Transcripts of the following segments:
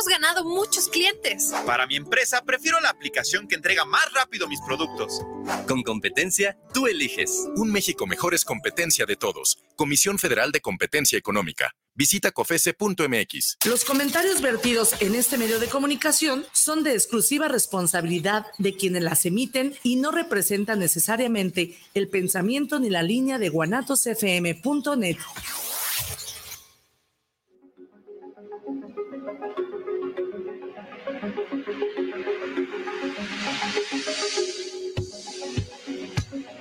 hemos ganado muchos clientes. Para mi empresa, prefiero la aplicación que entrega más rápido mis productos. Con competencia, tú eliges. Un México mejor es competencia de todos. Comisión Federal de Competencia Económica. Visita cofese.mx. Los comentarios vertidos en este medio de comunicación son de exclusiva responsabilidad de quienes las emiten y no representan necesariamente el pensamiento ni la línea de guanatosfm.net.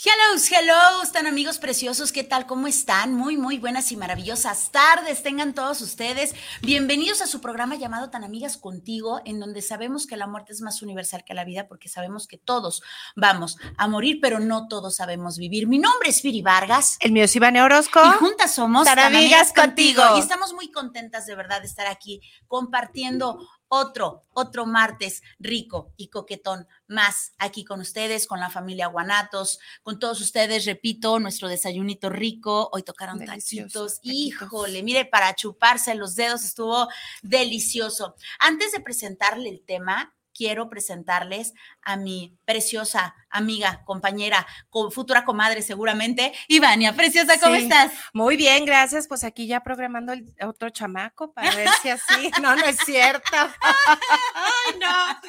Hello, hello, están amigos preciosos, ¿qué tal? ¿Cómo están? Muy, muy buenas y maravillosas tardes tengan todos ustedes. Bienvenidos a su programa llamado Tan Amigas Contigo, en donde sabemos que la muerte es más universal que la vida, porque sabemos que todos vamos a morir, pero no todos sabemos vivir. Mi nombre es Viri Vargas. El mío es Ivane Orozco. Y juntas somos Tan, Amigas, contigo. Y estamos muy contentas de verdad de estar aquí compartiendo otro, otro martes rico y coquetón más aquí con ustedes, con la familia Guanatos, con todos ustedes, repito, nuestro desayunito rico, hoy tocaron taquitos, híjole, mire, para chuparse los dedos estuvo delicioso. Antes de presentarle el tema, quiero presentarles a mi preciosa amiga, compañera, futura comadre seguramente, Ivania. Preciosa, ¿cómo estás? Muy bien, gracias. Pues aquí ya programando el otro chamaco para ver si así. No, no es cierto. Ay, no.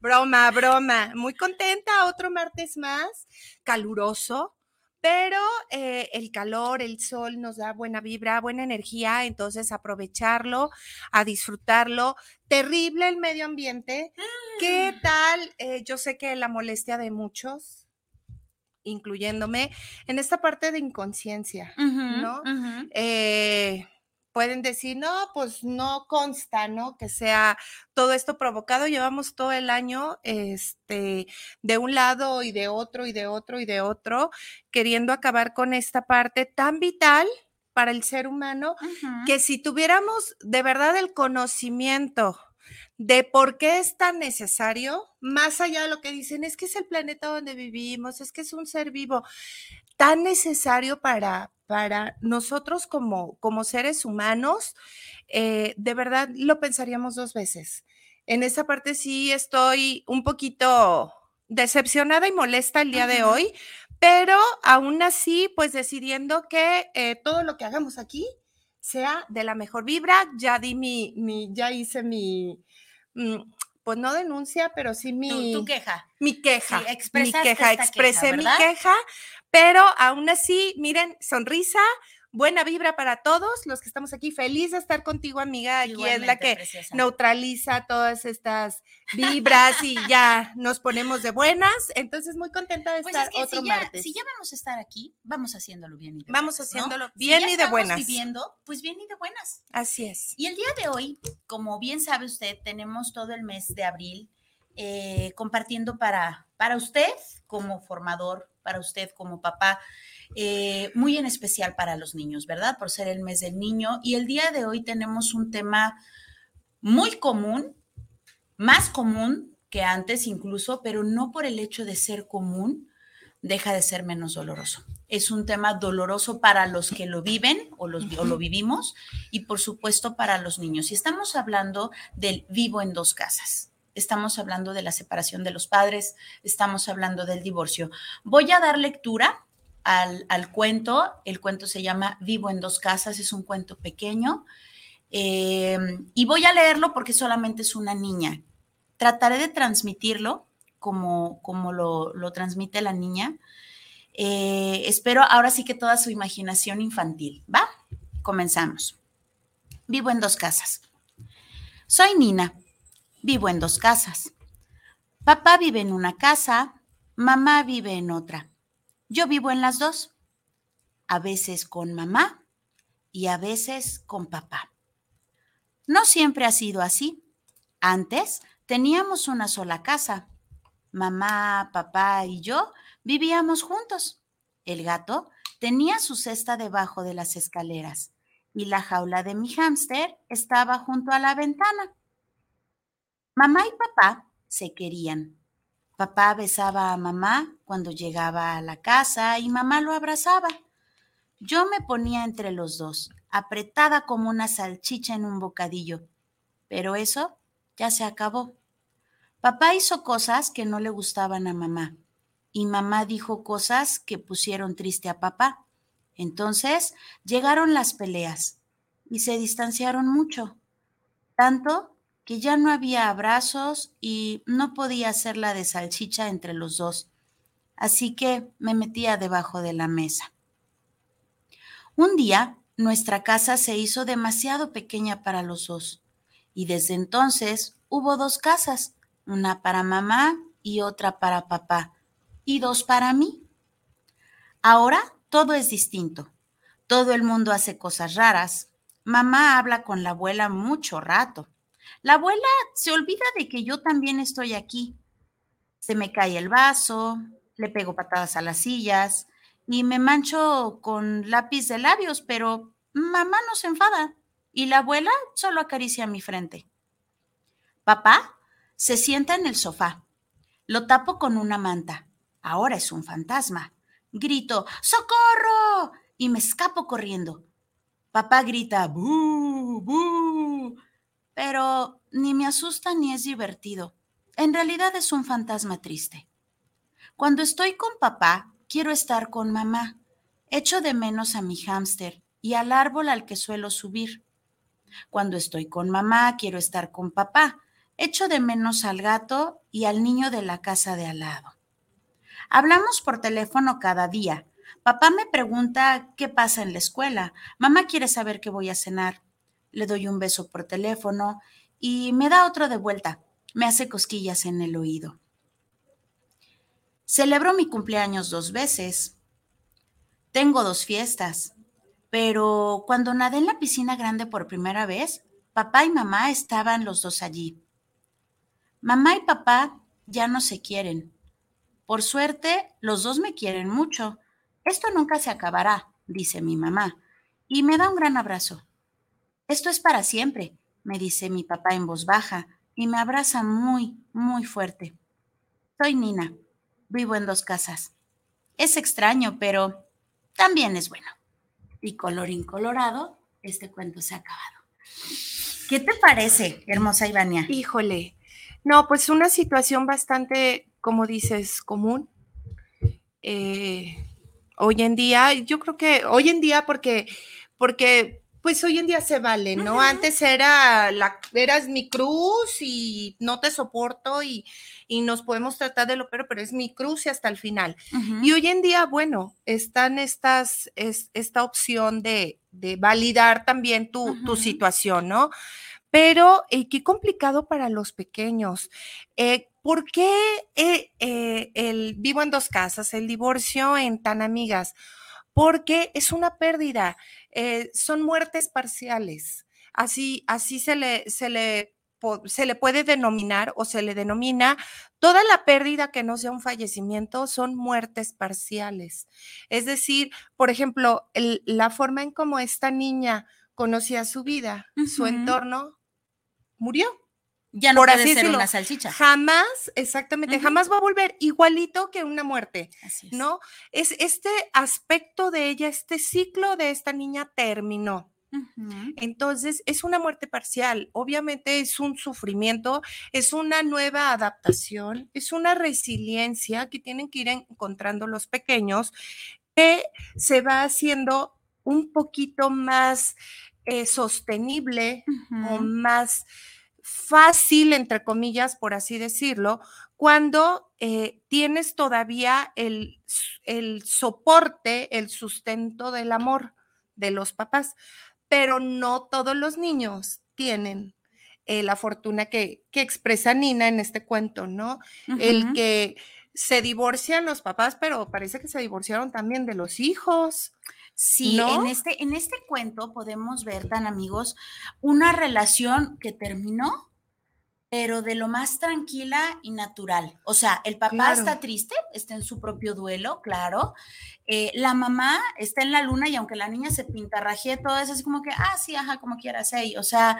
Broma, broma. Muy contenta. Otro martes más, caluroso pero eh, el calor, el sol nos da buena vibra, buena energía, entonces aprovecharlo, a disfrutarlo. Terrible el medio ambiente. ¿Qué Mm. tal? Eh, yo sé que la molestia de muchos, incluyéndome, en esta parte de inconsciencia, ¿no? Eh, pueden decir, no, pues no consta, ¿no? Que sea todo esto provocado. Llevamos todo el año, este, de un lado y de otro y de otro y de otro, queriendo acabar con esta parte tan vital para el ser humano, que si tuviéramos de verdad el conocimiento de por qué es tan necesario, más allá de lo que dicen, es que es el planeta donde vivimos, es que es un ser vivo, tan necesario para, para nosotros como, como seres humanos, eh, de verdad lo pensaríamos dos veces. En esa parte sí estoy un poquito decepcionada y molesta el día uh -huh. de hoy, pero aún así, pues decidiendo que eh, todo lo que hagamos aquí sea de la mejor vibra, ya di mi, mi ya hice mi, mm, pues no denuncia, pero sí mi... Tu, tu queja. Mi queja. Sí, mi queja, expresé queja, mi queja, pero aún así, miren, sonrisa, buena vibra para todos los que estamos aquí. Feliz de estar contigo, amiga. Aquí Igualmente, es la que preciosa. neutraliza todas estas vibras y ya nos ponemos de buenas. Entonces, muy contenta de pues estar es que otro si ya, martes. Si ya vamos a estar aquí, vamos haciéndolo bien y de Vamos buenas, haciéndolo ¿no? bien si y de buenas. viviendo, pues bien y de buenas. Así es. Y el día de hoy, como bien sabe usted, tenemos todo el mes de abril eh, compartiendo para, para usted como formador, para usted como papá, eh, muy en especial para los niños, ¿verdad? Por ser el mes del niño. Y el día de hoy tenemos un tema muy común, más común que antes incluso, pero no por el hecho de ser común, deja de ser menos doloroso. Es un tema doloroso para los que lo viven o, los, o lo vivimos y por supuesto para los niños. Y estamos hablando del vivo en dos casas estamos hablando de la separación de los padres, estamos hablando del divorcio. Voy a dar lectura al, cuento, el cuento se llama Vivo en dos casas, es un cuento pequeño, eh, y voy a leerlo porque solamente es una niña. Trataré de transmitirlo como, como lo, lo transmite la niña. Eh, espero ahora sí que toda su imaginación infantil, ¿va? Comenzamos. Vivo en dos casas. Soy Nina Vivo en dos casas. Papá vive en una casa, mamá vive en otra. Yo vivo en las dos, a veces con mamá y a veces con papá. No siempre ha sido así. Antes teníamos una sola casa. Mamá, papá y yo vivíamos juntos. El gato tenía su cesta debajo de las escaleras y la jaula de mi hámster estaba junto a la ventana. Mamá y papá se querían. Papá besaba a mamá cuando llegaba a la casa y mamá lo abrazaba. Yo me ponía entre los dos, apretada como una salchicha en un bocadillo. Pero eso ya se acabó. Papá hizo cosas que no le gustaban a mamá y mamá dijo cosas que pusieron triste a papá. Entonces llegaron las peleas y se distanciaron mucho, tanto que ya no había abrazos y no podía hacer la de salchicha entre los dos. Así que me metía debajo de la mesa. Un día, nuestra casa se hizo demasiado pequeña para los dos, y desde entonces hubo dos casas, una para mamá y otra para papá, y dos para mí. Ahora todo es distinto. Todo el mundo hace cosas raras. Mamá habla con la abuela mucho rato. La abuela se olvida de que yo también estoy aquí. Se me cae el vaso, le pego patadas a las sillas y me mancho con lápiz de labios, pero mamá no se enfada y la abuela solo acaricia mi frente. Papá se sienta en el sofá. Lo tapo con una manta. Ahora es un fantasma. Grito, ¡Socorro! y me escapo corriendo. Papá grita, ¡bu! ¡bu! Pero ni me asusta ni es divertido. En realidad es un fantasma triste. Cuando estoy con papá, quiero estar con mamá. Echo de menos a mi hámster y al árbol al que suelo subir. Cuando estoy con mamá, quiero estar con papá. Echo de menos al gato y al niño de la casa de al lado. Hablamos por teléfono cada día. Papá me pregunta qué pasa en la escuela. Mamá quiere saber qué voy a cenar. Le doy un beso por teléfono y me da otro de vuelta. Me hace cosquillas en el oído. Celebro mi cumpleaños dos veces. Tengo dos fiestas. Pero cuando nadé en la piscina grande por primera vez, papá y mamá estaban los dos allí. Mamá y papá ya no se quieren. Por suerte, los dos me quieren mucho. Esto nunca se acabará, dice mi mamá, y me da un gran abrazo. Esto es para siempre, me dice mi papá en voz baja, y me abraza muy, muy fuerte. Soy Nina. Vivo en dos casas. Es extraño, pero también es bueno. Y color incolorado, este cuento se ha acabado. ¿Qué te parece, hermosa Ivania? Híjole, no, pues una situación bastante, como dices, común. Eh, hoy en día, yo creo que hoy en día, porque, porque pues hoy en día se vale, ¿no? Antes era la, eras mi cruz y no te soporto y, nos podemos tratar de lo peor, pero es mi cruz y hasta el final. Y hoy en día, bueno, están estas, es, esta opción de, validar también tu, situación, ¿no? Pero eh, qué complicado para los pequeños. Eh, ¿Por qué eh, el vivo en dos casas, el divorcio en tan amigas? Porque es una pérdida eh, son muertes parciales. Así, así se le, se le se le puede denominar o se le denomina toda la pérdida que no sea un fallecimiento son muertes parciales. Es decir, por ejemplo, la forma en cómo esta niña conocía su vida, su entorno, murió. Ya no puede ser una salchicha. Jamás, exactamente, jamás va a volver igualito que una muerte, ¿no? Es este aspecto de ella, este ciclo de esta niña terminó. Entonces, es una muerte parcial, obviamente es un sufrimiento, es una nueva adaptación, es una resiliencia que tienen que ir encontrando los pequeños, que se va haciendo un poquito más eh, sostenible o más fácil, entre comillas, por así decirlo, cuando eh, tienes todavía el, soporte, el sustento del amor de los papás, pero no todos los niños tienen eh, la fortuna que, expresa Nina en este cuento, ¿no? El que se divorcian los papás, pero parece que se divorciaron también de los hijos. Sí, en, este, en este cuento podemos ver, tan amigos, una relación que terminó, pero de lo más tranquila y natural. O sea, el papá está triste, está en su propio duelo, claro. Eh, la mamá está en la luna y aunque la niña se pintarrajee, todo eso es como que, ah, sí, ajá, como quieras, hey. O sea,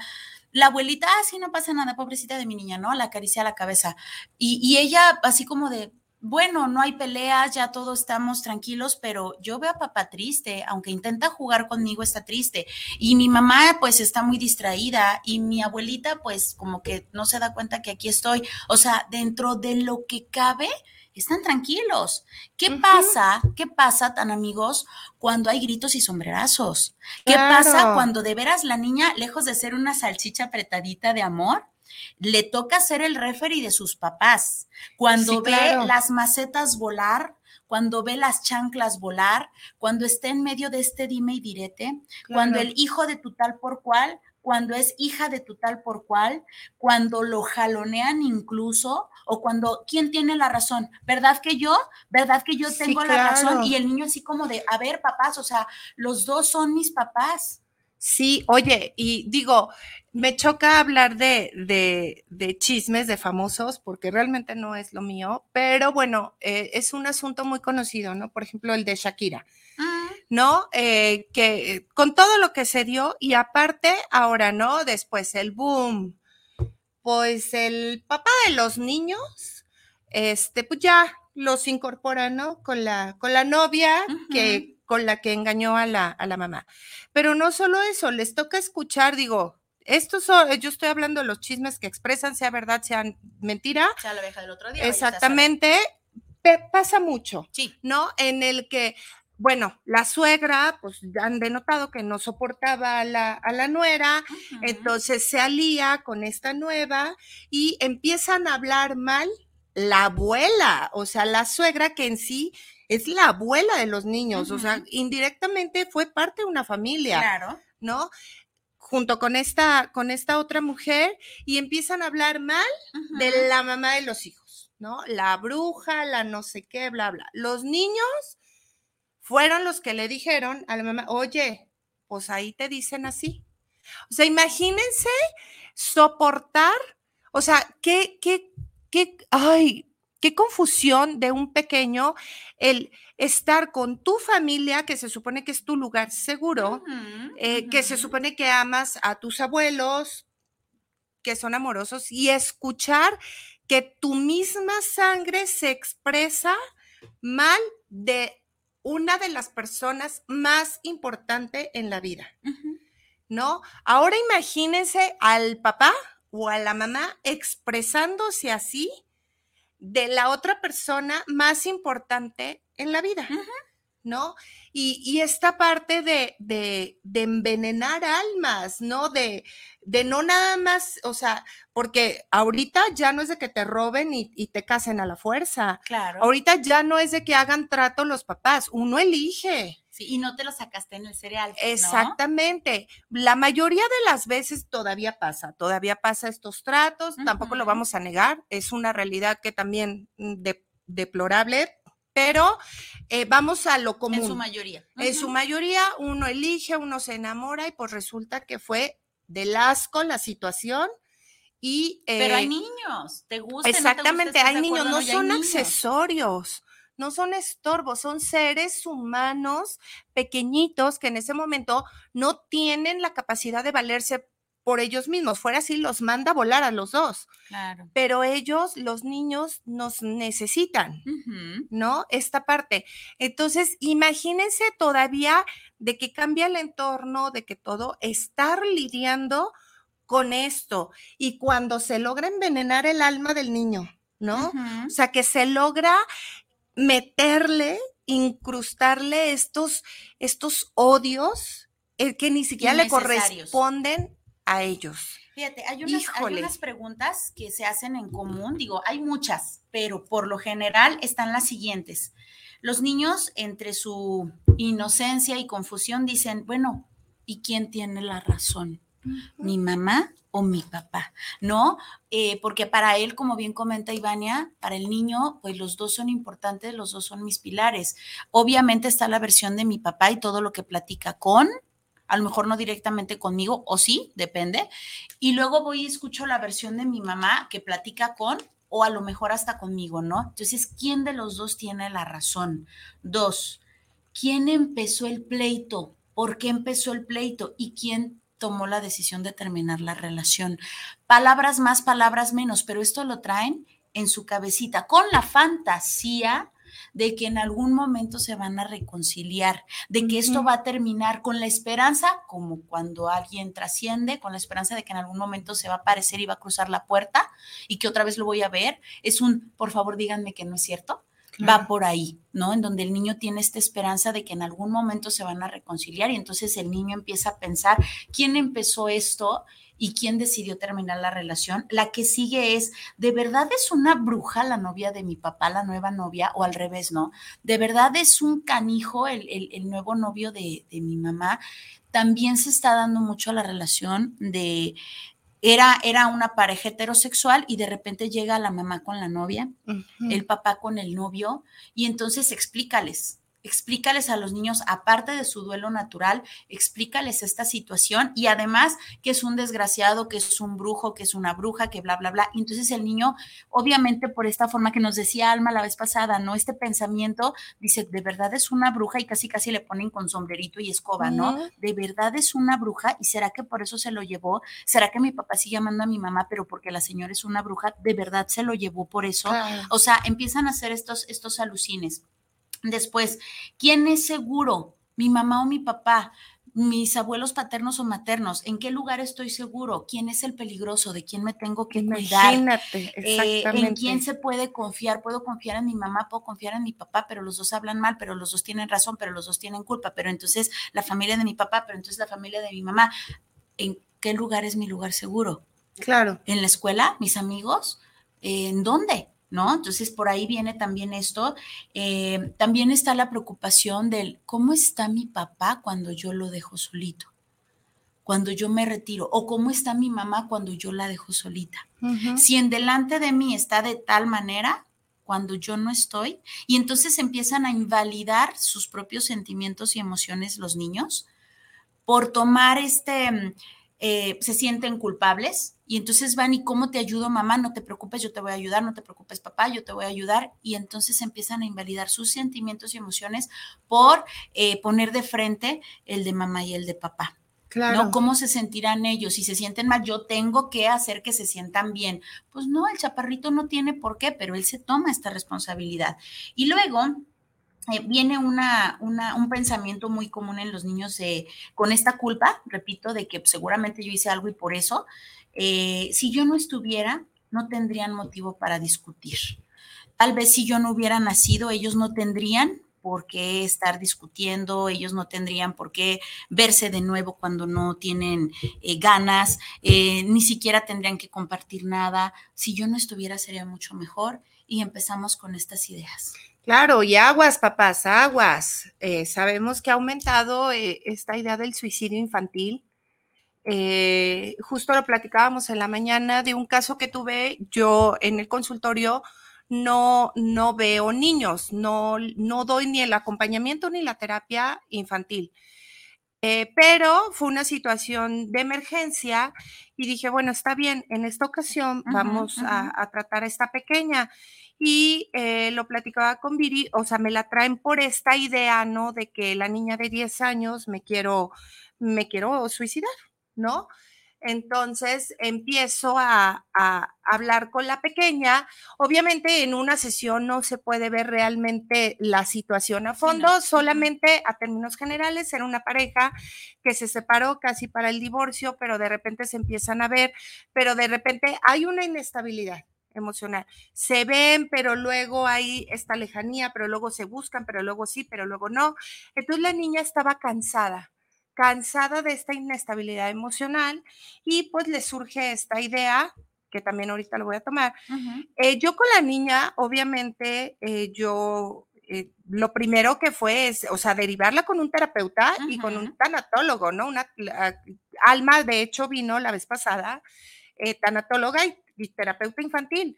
la abuelita, ah, sí, no pasa nada, pobrecita de mi niña, ¿no? La acaricia la cabeza. Y, y ella, así como de, bueno, no hay peleas, ya todos estamos tranquilos, pero yo veo a papá triste, aunque intenta jugar conmigo, está triste. Y mi mamá pues está muy distraída y mi abuelita pues como que no se da cuenta que aquí estoy. O sea, dentro de lo que cabe, están tranquilos. ¿Qué pasa? ¿Qué pasa, tan amigos, cuando hay gritos y sombrerazos? ¿Qué pasa cuando de veras la niña, lejos de ser una salchicha apretadita de amor, le toca ser el referee de sus papás. Cuando ve las macetas volar, cuando ve las chanclas volar, cuando está en medio de este dime y direte, cuando el hijo de tu tal por cual, cuando es hija de tu tal por cual, cuando lo jalonean incluso, o cuando, ¿quién tiene la razón? ¿Verdad que yo? ¿Verdad que yo tengo la razón? Y el niño así como de, a ver, papás, o sea, los dos son mis papás. Sí, oye, y digo, me choca hablar de, de, chismes de famosos porque realmente no es lo mío, pero bueno, eh, es un asunto muy conocido, ¿no? Por ejemplo, el de Shakira, ah. ¿no? Eh, que con todo lo que se dio y aparte ahora, ¿no? Después el boom, pues el papá de los niños, este, pues ya los incorpora, ¿no? Con la, con la novia que con la que engañó a la, a la mamá. Pero no solo eso, les toca escuchar, digo, esto yo estoy hablando de los chismes que expresan, sea verdad, sea mentira. Sea la del otro día. Exactamente. Pasa mucho, sí. ¿no? En el que, bueno, la suegra, pues han denotado que no soportaba a la, a la nuera, entonces se alía con esta nueva y empiezan a hablar mal la abuela, o sea, la suegra que en sí es la abuela de los niños, o sea, indirectamente fue parte de una familia. Claro. ¿No? junto con esta, con esta otra mujer y empiezan a hablar mal de la mamá de los hijos, ¿no? La bruja, la no sé qué, bla, bla. Los niños fueron los que le dijeron a la mamá, oye, pues ahí te dicen así. O sea, imagínense soportar, o sea, qué, qué, qué, ay, qué confusión de un pequeño el estar con tu familia, que se supone que es tu lugar seguro, eh, que se supone que amas a tus abuelos, que son amorosos, y escuchar que tu misma sangre se expresa mal de una de las personas más importantes en la vida, ¿no? Ahora imagínense al papá o a la mamá expresándose así de la otra persona más importante en la vida, ¿no? Y, esta parte de, de, envenenar almas, ¿no? De, de no nada más, o sea, porque ahorita ya no es de que te roben y, y, te casen a la fuerza. Claro. Ahorita ya no es de que hagan trato los papás, uno elige. Sí, y no te lo sacaste en el cereal. Exactamente. La mayoría de las veces todavía pasa, todavía pasa estos tratos, tampoco lo vamos a negar, es una realidad que también mm, deplorable, pero eh, vamos a lo común. En su mayoría. En su mayoría uno elige, uno se enamora y pues resulta que fue del asco la situación. Y, pero hay eh, niños, ¿te gusta? Exactamente, hay niños, no, son accesorios no son estorbos, son seres humanos pequeñitos que en ese momento no tienen la capacidad de valerse por ellos mismos. Fuera así, los manda a volar a los dos. Claro. Pero ellos, los niños, nos necesitan, ¿no? Esta parte. Entonces, imagínense todavía de que cambia el entorno, de que todo, estar lidiando con esto. Y cuando se logra envenenar el alma del niño, ¿no? O sea, que se logra meterle, incrustarle estos, estos odios eh, que ni siquiera le corresponden a ellos. Fíjate, hay unas, preguntas que se hacen en común, digo, hay muchas, pero por lo general están las siguientes. Los niños, entre su inocencia y confusión, dicen, bueno, ¿y quién tiene la razón? Mi mamá o mi papá, ¿no? Eh, porque para él, como bien comenta Ivania, para el niño, pues los dos son importantes, los dos son mis pilares. Obviamente está la versión de mi papá y todo lo que platica con, a lo mejor no directamente conmigo, o sí, depende. Y luego voy y escucho la versión de mi mamá que platica con, o a lo mejor hasta conmigo, ¿no? Entonces, ¿quién de los dos tiene la razón? Dos, ¿quién empezó el pleito? ¿Por qué empezó el pleito? ¿Y quién tomó la decisión de terminar la relación? Palabras más, palabras menos, pero esto lo traen en su cabecita con la fantasía de que en algún momento se van a reconciliar, de que esto va a terminar con la esperanza, como cuando alguien trasciende, con la esperanza de que en algún momento se va a aparecer y va a cruzar la puerta y que otra vez lo voy a ver. Es un, por favor, díganme que no es cierto. Va por ahí, ¿no? En donde el niño tiene esta esperanza de que en algún momento se van a reconciliar y entonces el niño empieza a pensar, ¿quién empezó esto? y quién decidió terminar la relación. La que sigue es, ¿de verdad es una bruja la novia de mi papá, la nueva novia? O al revés, ¿no? ¿De verdad es un canijo el, nuevo novio de, mi mamá? También se está dando mucho a la relación de, era, era, una pareja heterosexual y de repente llega la mamá con la novia, el papá con el novio, y entonces explícales, explícales a los niños, aparte de su duelo natural, explícales esta situación y además que es un desgraciado, que es un brujo, que es una bruja, que bla, bla, bla. entonces el niño, obviamente por esta forma que nos decía Alma la vez pasada, ¿no? Este pensamiento dice, de verdad es una bruja y casi casi le ponen con sombrerito y escoba, ¿no? De verdad es una bruja y será que por eso se lo llevó, será que mi papá sigue amando a mi mamá, pero porque la señora es una bruja, de verdad se lo llevó por eso. O sea, empiezan a hacer estos, estos alucines. Después, ¿quién es seguro? ¿Mi mamá o mi papá? mis abuelos paternos o maternos, ¿en qué lugar estoy seguro? ¿Quién es el peligroso? ¿De quién me tengo que cuidar? Imagínate, eh, ¿En quién se puede confiar? Puedo confiar en mi mamá, puedo confiar en mi papá, pero los dos hablan mal, pero los dos tienen razón, pero los dos tienen culpa, pero entonces la familia de mi papá, pero entonces la familia de mi mamá. ¿En qué lugar es mi lugar seguro? Claro. ¿En la escuela? ¿Mis amigos? ¿En dónde? ¿No? Entonces, por ahí viene también esto. Eh, también está la preocupación del cómo está mi papá cuando yo lo dejo solito, cuando yo me retiro, o cómo está mi mamá cuando yo la dejo solita. Si en delante de mí está de tal manera, cuando yo no estoy, y entonces empiezan a invalidar sus propios sentimientos y emociones los niños por tomar este, eh, se sienten culpables y entonces van y cómo te ayudo mamá, no te preocupes, yo te voy a ayudar, no te preocupes papá, yo te voy a ayudar y entonces empiezan a invalidar sus sentimientos y emociones por eh, poner de frente el de mamá y el de papá. Claro. ¿no? ¿Cómo se sentirán ellos? Si se sienten mal, yo tengo que hacer que se sientan bien. Pues no, el chaparrito no tiene por qué, pero él se toma esta responsabilidad. Y luego, eh, viene una, un pensamiento muy común en los niños con esta culpa, repito, de que seguramente yo hice algo y por eso, eh, si yo no estuviera, no tendrían motivo para discutir. Tal vez si yo no hubiera nacido, ellos no tendrían por qué estar discutiendo, ellos no tendrían por qué verse de nuevo cuando no tienen eh, ganas, eh, ni siquiera tendrían que compartir nada. Si yo no estuviera sería mucho mejor y empezamos con estas ideas. Claro, y aguas, papás, aguas. sabemos que ha aumentado esta idea del suicidio infantil eh, justo lo platicábamos en la mañana de un caso que tuve yo en el consultorio. No, no veo niños, no, no doy ni el acompañamiento ni la terapia infantil. Eh, pero fue una situación de emergencia y dije, bueno, está bien, en esta ocasión vamos A, tratar a esta pequeña. Y eh, lo platicaba con Viri, o sea, me la traen por esta idea, ¿no? De que la niña de 10 años me quiero, me quiero suicidar. ¿no? Entonces empiezo a, hablar con la pequeña. Obviamente en una sesión no se puede ver realmente la situación a fondo, solamente a términos generales era una pareja que se separó casi para el divorcio, pero de repente se empiezan a ver, pero de repente hay una inestabilidad emocional. Se ven, pero luego hay esta lejanía, pero luego se buscan, pero luego sí, pero luego no. Entonces la niña estaba cansada cansada de esta inestabilidad emocional y pues le surge esta idea que también ahorita lo voy a tomar. Eh, yo con la niña, obviamente, eh, yo eh, lo primero que fue es, o sea, derivarla con un terapeuta y con un tanatólogo, ¿no? Una, Alma, de hecho, vino la vez pasada, tanatóloga y, terapeuta infantil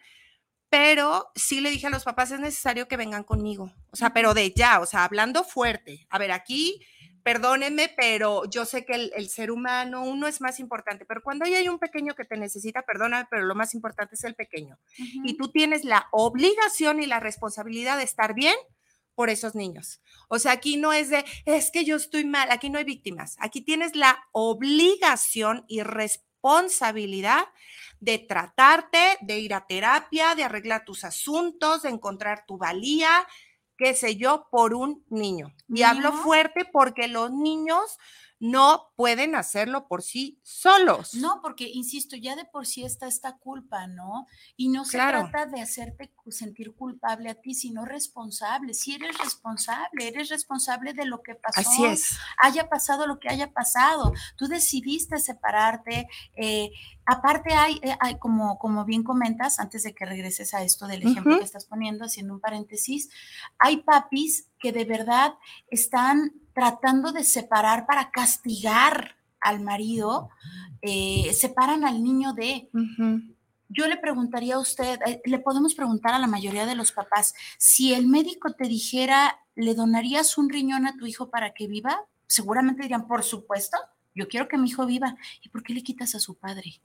pero sí le dije a los papás, es necesario que vengan conmigo, o sea, pero de ya, o sea, hablando fuerte. A ver, aquí, perdónenme, pero yo sé que el, ser humano, uno es más importante, pero cuando hay un pequeño que te necesita, perdóname, pero lo más importante es el pequeño. Y tú tienes la obligación y la responsabilidad de estar bien por esos niños. O sea, aquí no es de, es que yo estoy mal, aquí no hay víctimas, aquí tienes la obligación y responsabilidad de tratarte, de ir a terapia, de arreglar tus asuntos, de encontrar tu valía, qué sé yo, por un niño. Y hablo fuerte porque los niños no pueden hacerlo por sí solos. No, porque, insisto, ya de por sí está esta culpa, ¿no? Y no se trata de hacerte sentir culpable a ti, sino responsable. Si eres responsable, eres responsable de lo que pasó. Así es. Haya pasado lo que haya pasado. Tú decidiste separarte. Eh, aparte hay, eh, hay, como, como bien comentas, antes de que regreses a esto del ejemplo que estás poniendo, haciendo un paréntesis, hay papis que de verdad están tratando de separar para castigar al marido, eh, separan al niño de... Yo le preguntaría a usted, eh, le podemos preguntar a la mayoría de los papás, si el médico te dijera, ¿le donarías un riñón a tu hijo para que viva? Seguramente dirían, por supuesto, yo quiero que mi hijo viva. ¿Y por qué le quitas a su padre?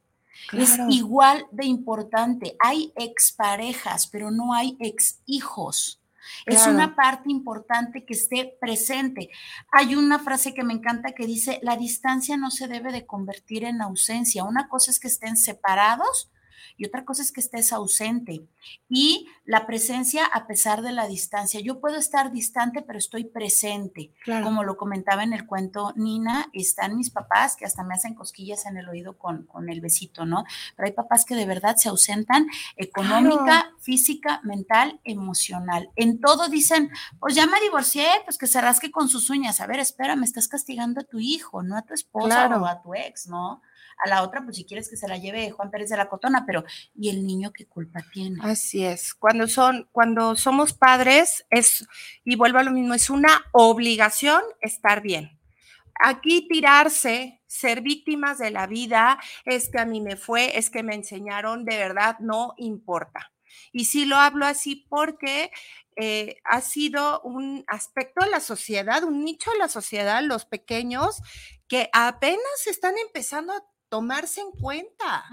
Es igual de importante. Hay exparejas, pero no hay ex hijos. Es una parte importante que esté presente. Hay una frase que me encanta que dice, la distancia no se debe de convertir en ausencia. Una cosa es que estén separados y otra cosa es que estés ausente. Y la presencia a pesar de la distancia. Yo puedo estar distante, pero estoy presente. Como lo comentaba en el cuento Nina, están mis papás que hasta me hacen cosquillas en el oído con, con el besito, ¿no? Pero hay papás que de verdad se ausentan económica, física, mental, emocional. En todo dicen, pues ya me divorcié, pues que se rasque con sus uñas. A ver, espera, me estás castigando a tu hijo, no a tu esposa o a tu ex, ¿no? A la otra, pues si quieres que se la lleve Juan Pérez de la Cotona, pero ¿y el niño qué culpa tiene? Así es. Cuando son, cuando somos padres, es, y vuelvo a lo mismo, es una obligación estar bien. Aquí tirarse, ser víctimas de la vida, es que a mí me fue, es que me enseñaron, de verdad no importa. Y sí lo hablo así porque eh, ha sido un aspecto de la sociedad, un nicho de la sociedad, los pequeños, que apenas están empezando a tomarse en cuenta.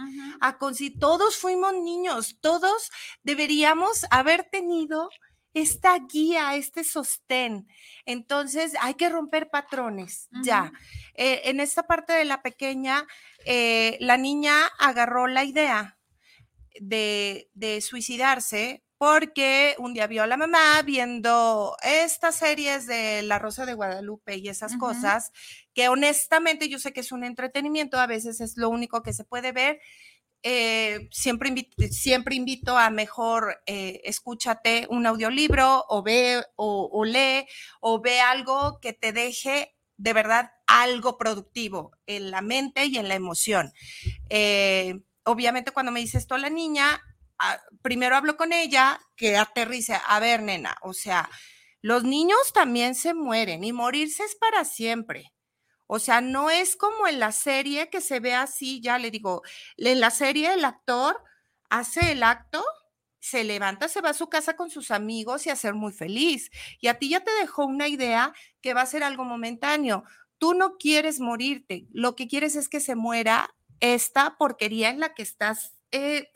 A si todos fuimos niños, todos deberíamos haber tenido esta guía, este sostén. Entonces hay que romper patrones, ya. Eh, en esta parte de la pequeña, eh, la niña agarró la idea de, de suicidarse porque un día vio a la mamá viendo estas series de La Rosa de Guadalupe y esas cosas, honestamente yo sé que es un entretenimiento, a veces es lo único que se puede ver. Eh, siempre, invito, siempre invito a mejor eh, escúchate un audiolibro o ve o, lee o ve algo que te deje de verdad algo productivo en la mente y en la emoción. Eh, obviamente cuando me dice esto la niña, primero hablo con ella, que aterrice, a ver, nena, o sea, los niños también se mueren y morirse es para siempre. O sea, no es como en la serie que se ve así, ya le digo, en la serie el actor hace el acto, se levanta, se va a su casa con sus amigos y a ser muy feliz. Y a ti ya te dejó una idea que va a ser algo momentáneo. Tú no quieres morirte, lo que quieres es que se muera esta porquería en la que estás. Eh,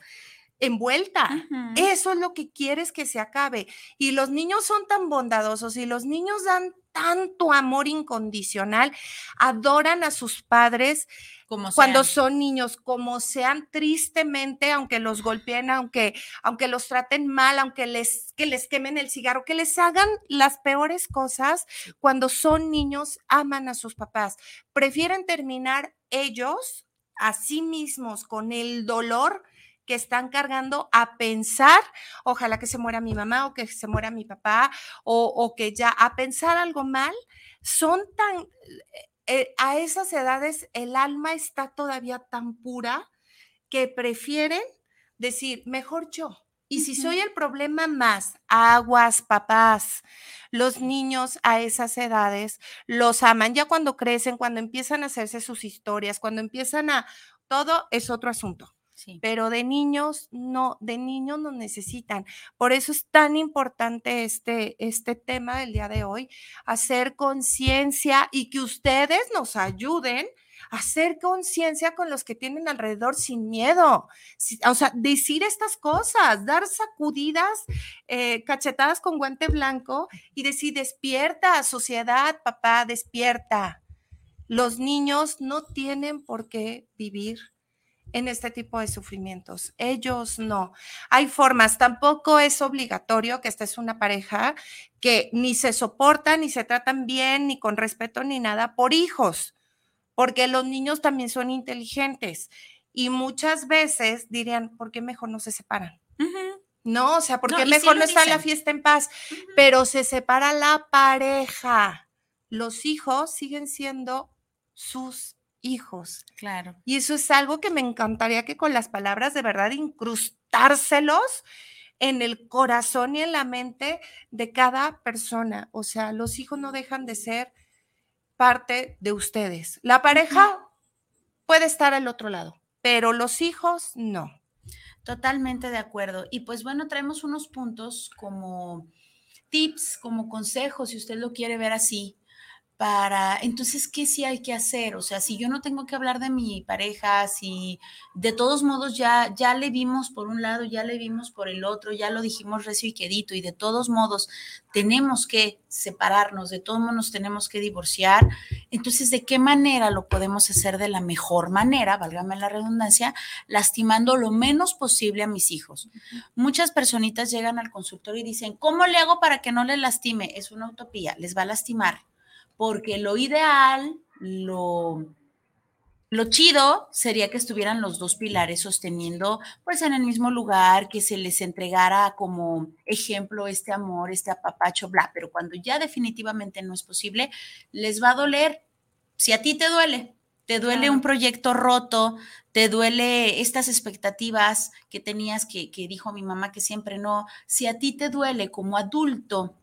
envuelta. Eso es lo que quieres que se acabe. Y los niños son tan bondadosos y los niños dan tanto amor incondicional, adoran a sus padres como cuando son niños, como sean tristemente, aunque los golpeen, aunque, aunque los traten mal, aunque les, que les quemen el cigarro, que les hagan las peores cosas, cuando son niños, aman a sus papás. Prefieren terminar ellos a sí mismos con el dolor que están cargando a pensar, ojalá que se muera mi mamá o que se muera mi papá o, que ya a pensar algo mal, son tan, eh, eh, a esas edades el alma está todavía tan pura que prefieren decir, mejor yo, Y si soy el problema más, aguas, papás. Los niños a esas edades los aman. Ya cuando crecen, cuando empiezan a hacerse sus historias, cuando empiezan a... Todo es otro asunto. Pero de niños no, de niños no necesitan. Por eso es tan importante este, este tema del día de hoy, hacer conciencia y que ustedes nos ayuden a hacer conciencia con los que tienen alrededor sin miedo. O sea, decir estas cosas, dar sacudidas, eh, cachetadas con guante blanco y decir, despierta, sociedad, papá, despierta. Los niños no tienen por qué vivir en este tipo de sufrimientos. Ellos no. Hay formas, tampoco es obligatorio que esta es una pareja que ni se soportan, ni se tratan bien, ni con respeto, ni nada por hijos, porque los niños también son inteligentes y muchas veces dirían, ¿por qué mejor no se separan? No, o sea, ¿por qué mejor no está la fiesta en paz? Pero se separa la pareja. Los hijos siguen siendo sus hijos. Claro. Y eso es algo que me encantaría que con las palabras de verdad incrustárselos en el corazón y en la mente de cada persona. O sea, los hijos no dejan de ser parte de ustedes. La pareja puede estar al otro lado, pero los hijos no. Totalmente de acuerdo. Y pues bueno, traemos unos puntos como tips, como consejos, si usted lo quiere ver así, para, entonces, ¿qué sí hay que hacer? O sea, si yo no tengo que hablar de mi pareja, si de todos modos ya, ya le vimos por un lado, ya le vimos por el otro, ya lo dijimos recio y quedito, y de todos modos tenemos que separarnos, de todos modos nos tenemos que divorciar, entonces, ¿de qué manera lo podemos hacer de la mejor manera, válgame la redundancia, lastimando lo menos posible a mis hijos? Muchas personitas llegan al consultorio y dicen, ¿cómo le hago para que no le lastime? Es una utopía, les va a lastimar porque lo ideal, lo, lo chido sería que estuvieran los dos pilares sosteniendo pues en el mismo lugar, que se les entregara como ejemplo este amor, este apapacho, bla, pero cuando ya definitivamente no es posible, les va a doler. Si a ti te duele, te duele un proyecto roto, te duele estas expectativas que tenías que, que dijo mi mamá que siempre no, si a ti te duele como adulto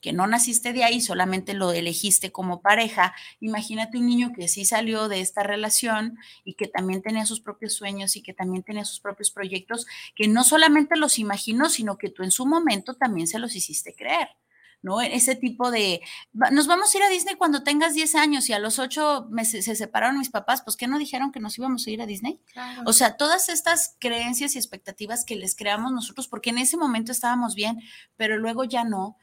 que no naciste de ahí, solamente lo elegiste como pareja, imagínate un niño que sí salió de esta relación y que también tenía sus propios sueños y que también tenía sus propios proyectos, que no solamente los imaginó, sino que tú en su momento también se los hiciste creer. ¿no? Ese tipo de, nos vamos a ir a Disney cuando tengas 10 años y a los 8 meses se separaron mis papás, pues ¿qué no dijeron que nos íbamos a ir a Disney? O sea, todas estas creencias y expectativas que les creamos nosotros, porque en ese momento estábamos bien, pero luego ya no,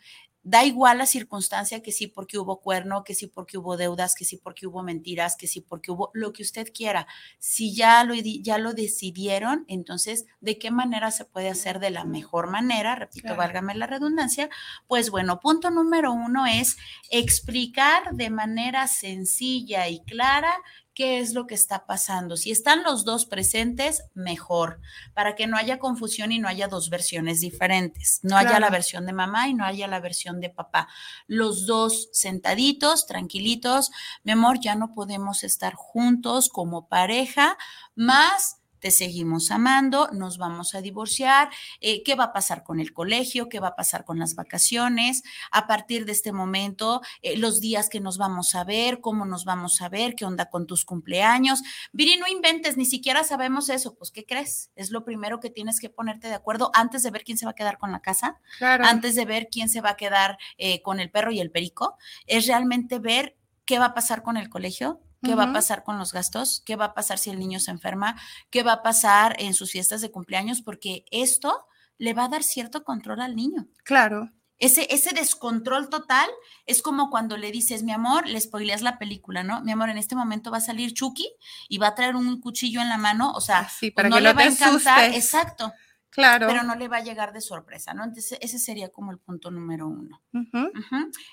Da igual la circunstancia que sí porque hubo cuerno, que sí porque hubo deudas, que sí porque hubo mentiras, que sí porque hubo lo que usted quiera. Si ya lo, ya lo decidieron, entonces, ¿de qué manera se puede hacer de la mejor manera? Repito, válgame la redundancia. Pues bueno, punto número uno es explicar de manera sencilla y clara qué es lo que está pasando. Si están los dos presentes, mejor, para que no haya confusión y no haya dos versiones diferentes. No haya la versión de mamá y no haya la versión de papá. Los dos sentaditos, tranquilitos, mi amor, ya no podemos estar juntos como pareja, más te seguimos amando, nos vamos a divorciar, eh, qué va a pasar con el colegio, qué va a pasar con las vacaciones, a partir de este momento, eh, los días que nos vamos a ver, cómo nos vamos a ver, qué onda con tus cumpleaños. Viri, no inventes, ni siquiera sabemos eso. Pues, ¿qué crees? Es lo primero que tienes que ponerte de acuerdo antes de ver quién se va a quedar con la casa, antes de ver quién se va a quedar eh, con el perro y el perico. Es realmente ver qué va a pasar con el colegio, qué va a pasar con los gastos, qué va a pasar si el niño se enferma, qué va a pasar en sus fiestas de cumpleaños, porque esto le va a dar cierto control al niño. Claro. Ese, ese descontrol total es como cuando le dices, mi amor, le spoileas la película, ¿no? Mi amor, en este momento va a salir Chucky y va a traer un cuchillo en la mano, o sea, sí, para no le va a encantar, exacto. Claro. Pero no le va a llegar de sorpresa, ¿no? Entonces, ese sería como el punto número uno.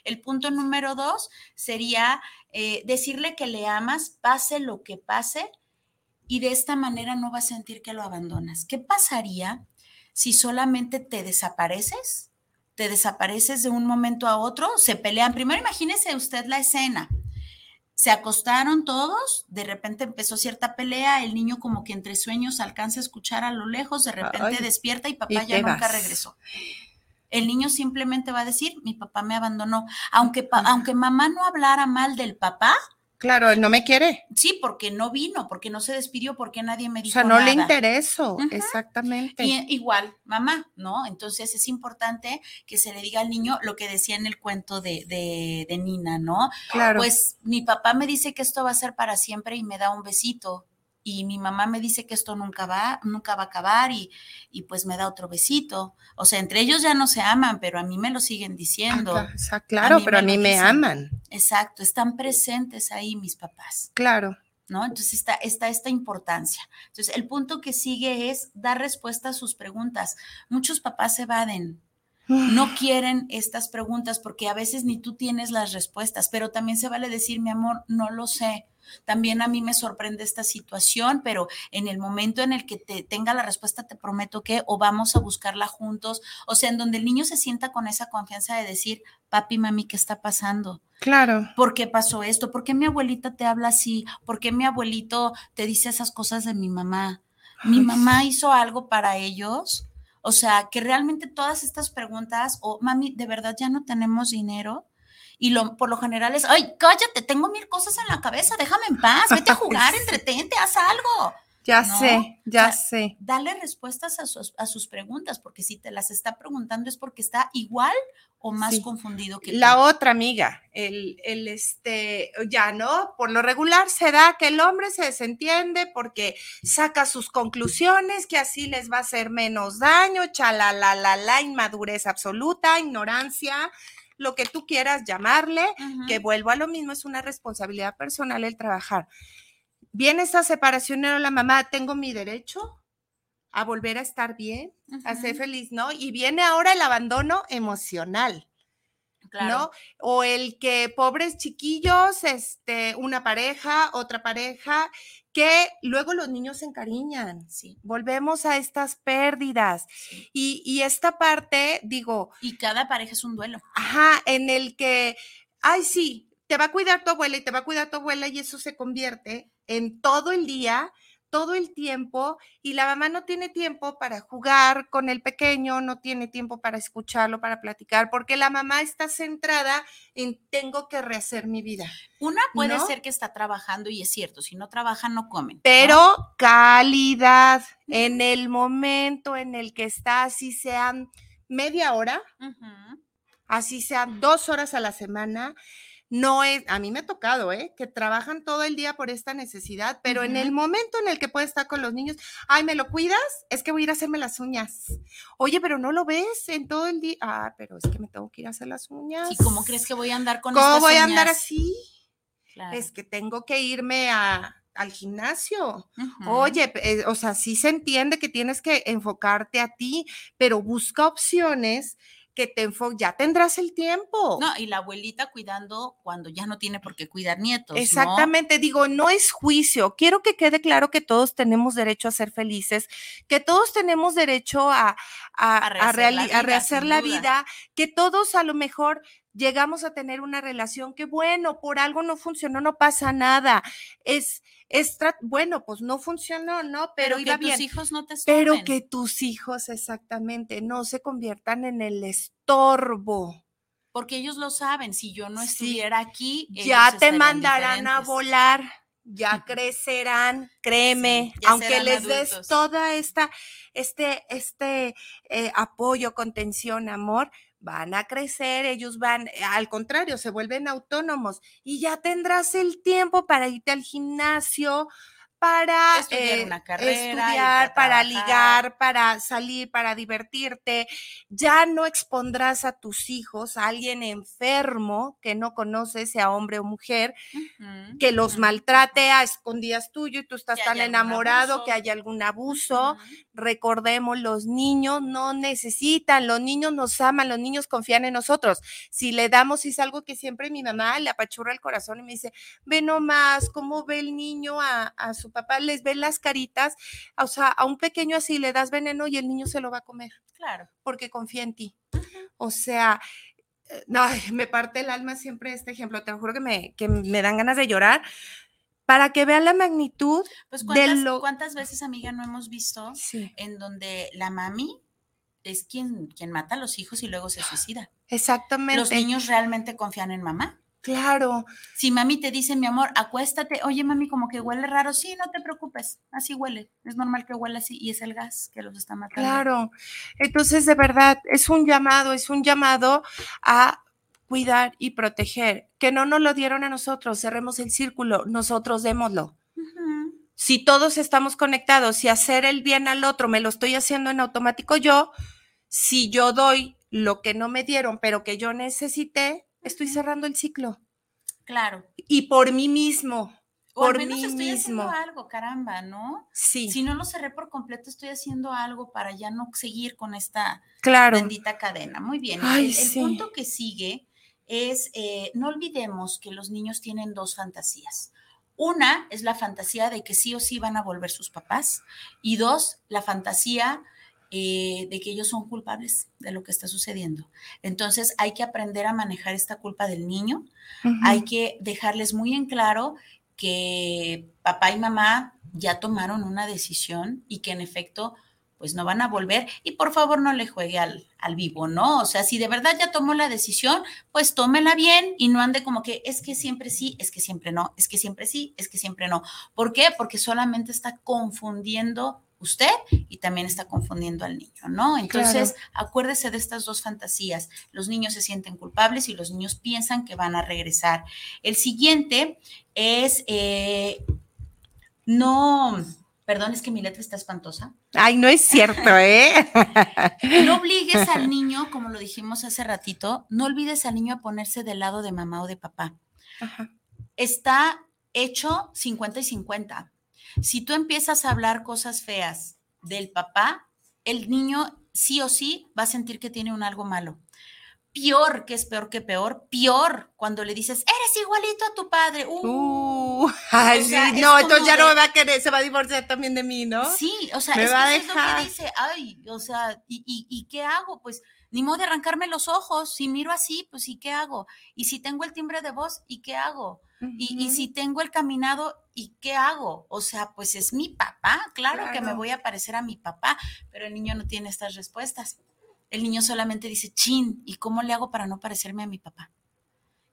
El punto número dos sería eh, decirle que le amas, pase lo que pase, y de esta manera no va a sentir que lo abandonas. ¿Qué pasaría si solamente te desapareces? Te desapareces de un momento a otro, se pelean. Primero imagínese usted la escena Se acostaron todos, de repente empezó cierta pelea, el niño como que entre sueños alcanza a escuchar a lo lejos, de repente Ay, despierta y papá y ya nunca vas. regresó. El niño simplemente va a decir, mi papá me abandonó. Aunque, pa- aunque mamá no hablara mal del papá, Claro, no me quiere. sí, porque no vino, porque no se despidió, porque nadie me O dijo sea, no le. Ujú. Exactamente. Y igual, mamá, ¿no? Entonces es importante que se le diga al niño lo que decía en el cuento de, de, de Nina, ¿no? claro. Pues mi papá me dice que esto va a ser para siempre y me da un besito. Y mi mamá me dice que esto nunca va, nunca va a acabar y, y pues me da otro besito. O sea, entre ellos ya no se aman, pero a mí me lo siguen Ah, diciendo. cla- o sea, claro, pero a mí me dicen. aman. Exacto, están presentes ahí mis papás. Claro. ¿no? Entonces está, está esta importancia. Entonces, el punto que sigue es dar respuesta a sus preguntas. Muchos papás se evaden, no quieren estas preguntas porque a veces ni tú tienes las respuestas, pero también se vale decir, mi amor, no lo sé. También a mí me sorprende esta situación, pero en el momento en el que te tenga la respuesta, te prometo que o vamos a buscarla juntos, o sea, en donde el niño se sienta con esa confianza de decir, papi, mami, ¿qué está pasando? Claro. ¿Por qué pasó esto? ¿Por qué mi abuelita te habla así? ¿Por qué mi abuelito te dice esas cosas de mi mamá? ¿Mi Ay, mamá hizo algo para ellos? O sea, que realmente todas estas preguntas, o mami, ¿de verdad ya no tenemos dinero? Y lo, por lo general es, ay, cállate, tengo mil cosas en la cabeza, déjame en paz, vete a jugar, entretente, haz algo. Ya ¿no? sé, ya O sea, sé. Dale respuestas a sus, a sus preguntas, porque si te las está preguntando es porque está igual o más Sí. confundido que La tú. otra amiga, el, el este, ya no, por lo regular se da que el hombre se desentiende porque saca sus conclusiones, que así les va a hacer menos daño, chalala, la, la, inmadurez absoluta, ignorancia, lo que tú quieras llamarle, que vuelvo a lo mismo, es una responsabilidad personal el trabajar. Viene esta separación, era la mamá, tengo mi derecho a volver a estar bien, a ser feliz, ¿no? Y viene ahora el abandono emocional. Claro. ¿no? O el que pobres chiquillos, este, una pareja, otra pareja, que luego los niños se encariñan. Sí, Volvemos a estas pérdidas. sí. Y, y esta parte, digo, Y cada pareja es un duelo. ajá, en el que, ay, sí, te va a cuidar tu abuela y te va a cuidar tu abuela y eso se convierte en todo el día, todo el tiempo, y la mamá no tiene tiempo para jugar con el pequeño, no tiene tiempo para escucharlo, para platicar, porque la mamá está centrada en tengo que rehacer mi vida. Una puede ¿No? ser que está trabajando y es cierto, si no trabajan no comen. ¿no? Pero calidad en el momento en el que está, así sean media hora, así sean dos horas a la semana. No es, a mí me ha tocado, ¿eh? Que trabajan todo el día por esta necesidad, pero en el momento en el que puede estar con los niños, ay, ¿me lo cuidas? Es que voy a ir a hacerme las uñas. Oye, pero no lo ves en todo el día. Ah, pero es que me tengo que ir a hacer las uñas. ¿Y cómo crees que voy a andar con ¿Cómo estas voy a andar así? Claro. Es que tengo que irme a, al gimnasio. Oye, eh, o sea, sí se entiende que tienes que enfocarte a ti, pero busca opciones que te enfoquen, ya tendrás el tiempo. No, y la abuelita cuidando cuando ya no tiene por qué cuidar nietos. ¿no? Exactamente, digo, no es juicio. Quiero que quede claro que todos tenemos derecho a ser felices, que todos tenemos derecho a, a, A a rehacer la rehacer vida, que todos a lo mejor llegamos a tener una relación que, bueno, por algo no funcionó, no pasa nada. Es, es bueno, pues no funcionó, ¿no? Pero, Pero, iba que tus hijos no te Pero que tus hijos exactamente no se conviertan en el estorbo. Porque ellos lo saben, si yo no Sí. estuviera aquí, Ya te mandarán a volar, ya crecerán, créeme, Sí, ya aunque les des toda esta, este, este eh, apoyo, contención, amor, van a crecer, ellos van, eh, al contrario, se vuelven autónomos y ya tendrás el tiempo para irte al gimnasio, para Estudiar eh, una carrera, irte a estudiar, para ligar, para salir, para divertirte. Ya no expondrás a tus hijos a alguien enfermo que no conoces, sea hombre o mujer, que los maltrate a escondidas tuyo y tú estás Que tan enamorado que haya algún abuso. Recordemos, los niños no necesitan, los niños nos aman, los niños confían en nosotros. Si le damos, es algo que siempre mi mamá le apachurra el corazón y me dice, ve nomás cómo ve el niño a, a su papá, les ven las caritas, o sea, a un pequeño así le das veneno y el niño se lo va a comer Claro. porque confía en ti. O sea, no, me parte el alma siempre este ejemplo, te juro que me, que me dan ganas de llorar, para que vean la magnitud pues de ¿cuántas, lo... ¿cuántas veces, amiga, no hemos visto Sí, en donde la mami es quien, quien mata a los hijos y luego se suicida? exactamente. Los niños realmente confían en mamá. Claro, Si mami te dice, mi amor, acuéstate, oye mami, como que huele raro, sí, no te preocupes, así huele, es normal que huela así y es el gas que los está matando. claro. Entonces, de verdad, es un llamado, es un llamado a cuidar y proteger. Que no nos lo dieron a nosotros, cerremos el círculo, nosotros démoslo. Si todos estamos conectados, si hacer el bien al otro me lo estoy haciendo en automático yo, si yo doy lo que no me dieron, pero que yo necesité, estoy cerrando el ciclo. Claro. Y por mí mismo, O al por menos mí estoy haciendo mismo. algo, caramba, ¿no? Sí, Si no lo cerré por completo, estoy haciendo algo para ya no seguir con esta claro. bendita cadena. Muy bien. Ay, el, punto que sigue es, eh, no olvidemos que los niños tienen dos fantasías. Una es la fantasía de que sí o sí van a volver sus papás y dos, la fantasía eh, de que ellos son culpables de lo que está sucediendo. Entonces hay que aprender a manejar esta culpa del niño, hay que dejarles muy en claro que papá y mamá ya tomaron una decisión y que en efecto pues no van a volver y por favor no le juegue al, al vivo, ¿no? O sea, si de verdad ya tomó la decisión, pues tómela bien y no ande como que es que siempre sí, es que siempre no, es que siempre sí, es que siempre no. ¿Por qué? Porque solamente está confundiendo usted y también está confundiendo al niño, ¿no? Entonces, acuérdese de estas dos fantasías. Los niños se sienten culpables y los niños piensan que van a regresar. El siguiente es eh, no, perdón, es que mi letra está espantosa. Ay, no es cierto, ¿eh? No obligues al niño, como lo dijimos hace ratito, no olvides al niño a ponerse del lado de mamá o de papá. Ajá. Está hecho 50 y 50. Si tú empiezas a hablar cosas feas del papá, el niño sí o sí va a sentir que tiene un algo malo. Peor, que es peor que peor, peor cuando le dices, eres igualito a tu padre. Uh, Uh, ay, O sea, sí, no, entonces ya no me va a querer, se va a divorciar también de mí, ¿no? Sí, o sea, Me es, va a que eso es lo que dice, ay, o sea, ¿y, y, y qué hago? Pues ni modo de arrancarme los ojos, si miro así, pues ¿y qué hago? Y si tengo el timbre de voz, ¿y qué hago? Y, y si tengo el caminado, ¿y qué hago? O sea, pues es mi papá, claro, que me Claro. voy a parecer a mi papá, pero el niño no tiene estas respuestas. El niño solamente dice, chin, ¿y cómo le hago para no parecerme a mi papá?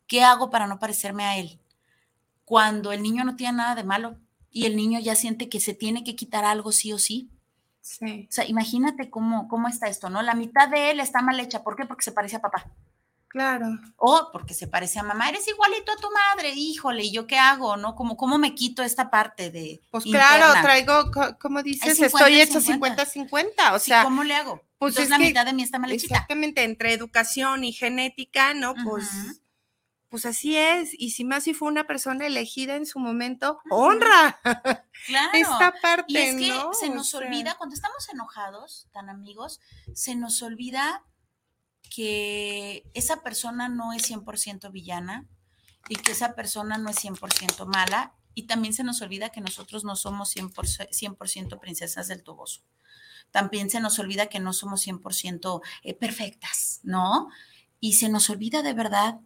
¿Qué hago para no parecerme a él? Cuando el niño no tiene nada de malo y el niño ya siente que se tiene que quitar algo sí o sí. Sí. O sea, imagínate cómo, cómo está esto, ¿no? La mitad de él está mal hecha. ¿Por qué? Porque se parece a papá. Claro. O porque se parece a mamá. Eres igualito a tu madre. Híjole, ¿y yo qué hago? ¿No? ¿Cómo, cómo me quito esta parte de. Pues interna? claro, traigo, co- como dices, 50 estoy hecho 50. 50-50, o Sí, sea, ¿cómo le hago? pues Entonces es la que- mitad de mí está mal hechita. exactamente, entre educación y genética, ¿no? Pues. Pues así es, y si más si fue una persona elegida en su momento, honra Claro. esta parte, Y es que ¿no? se O nos sea, olvida, cuando estamos enojados, tan amigos, se nos olvida que esa persona no es 100% villana y que esa persona no es 100% mala. Y también se nos olvida que nosotros no somos 100%, 100% princesas del toboso. También se nos olvida que no somos 100% eh, perfectas, ¿no? Y se nos olvida de verdad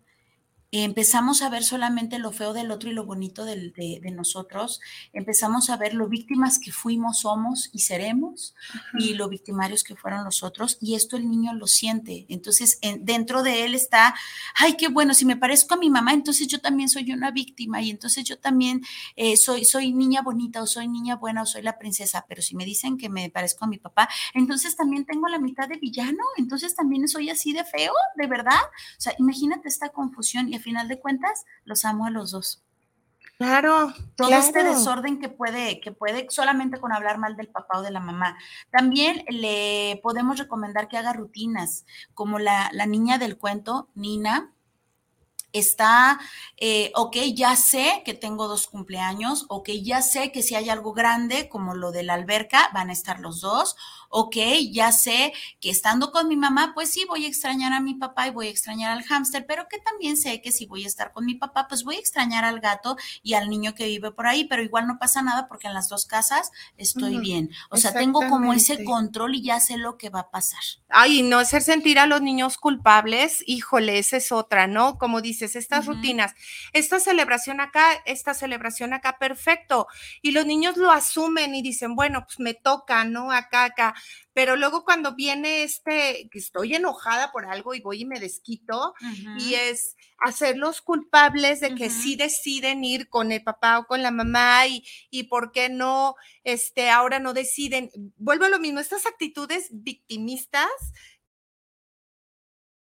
empezamos a ver solamente lo feo del otro y lo bonito del- de, de nosotros, empezamos a ver lo víctimas que fuimos, somos y seremos y lo victimarios que fueron los otros y esto el niño lo siente. Entonces, en- dentro de él está, ay, qué bueno, si me parezco a mi mamá, entonces yo también soy una víctima y entonces yo también eh, soy, soy niña bonita o soy niña buena o soy la princesa, pero si me dicen que me parezco a mi papá, entonces también tengo la mitad de villano, entonces también soy así de feo, de verdad. O sea, imagínate esta confusión y final de cuentas los amo a los dos. Claro, Todo claro. este desorden que puede, que puede solamente con hablar mal del papá o de la mamá. También le podemos recomendar que haga rutinas, como la, la niña del cuento, Nina. está, eh, ok, ya sé que tengo dos cumpleaños, ok, ya sé que si hay algo grande como lo de la alberca, van a estar los dos, ok, ya sé que estando con mi mamá, pues sí, voy a extrañar a mi papá y voy a extrañar al hámster, pero que también sé que si voy a estar con mi papá, pues voy a extrañar al gato y al niño que vive por ahí, pero igual no pasa nada porque en las dos casas estoy bien. O sea, tengo como ese control y ya sé lo que va a pasar. Ay, no hacer sentir a los niños culpables, híjole, esa es otra, ¿no? Como dices, estas rutinas, esta celebración acá, esta celebración acá, perfecto. Y los niños lo asumen y dicen, bueno, pues me toca, ¿no? Acá, acá pero luego cuando viene este, que estoy enojada por algo y voy y me desquito, y es hacerlos culpables de que sí deciden ir con el papá o con la mamá y, y por qué no, este, ahora no deciden. Vuelvo a lo mismo, estas actitudes victimistas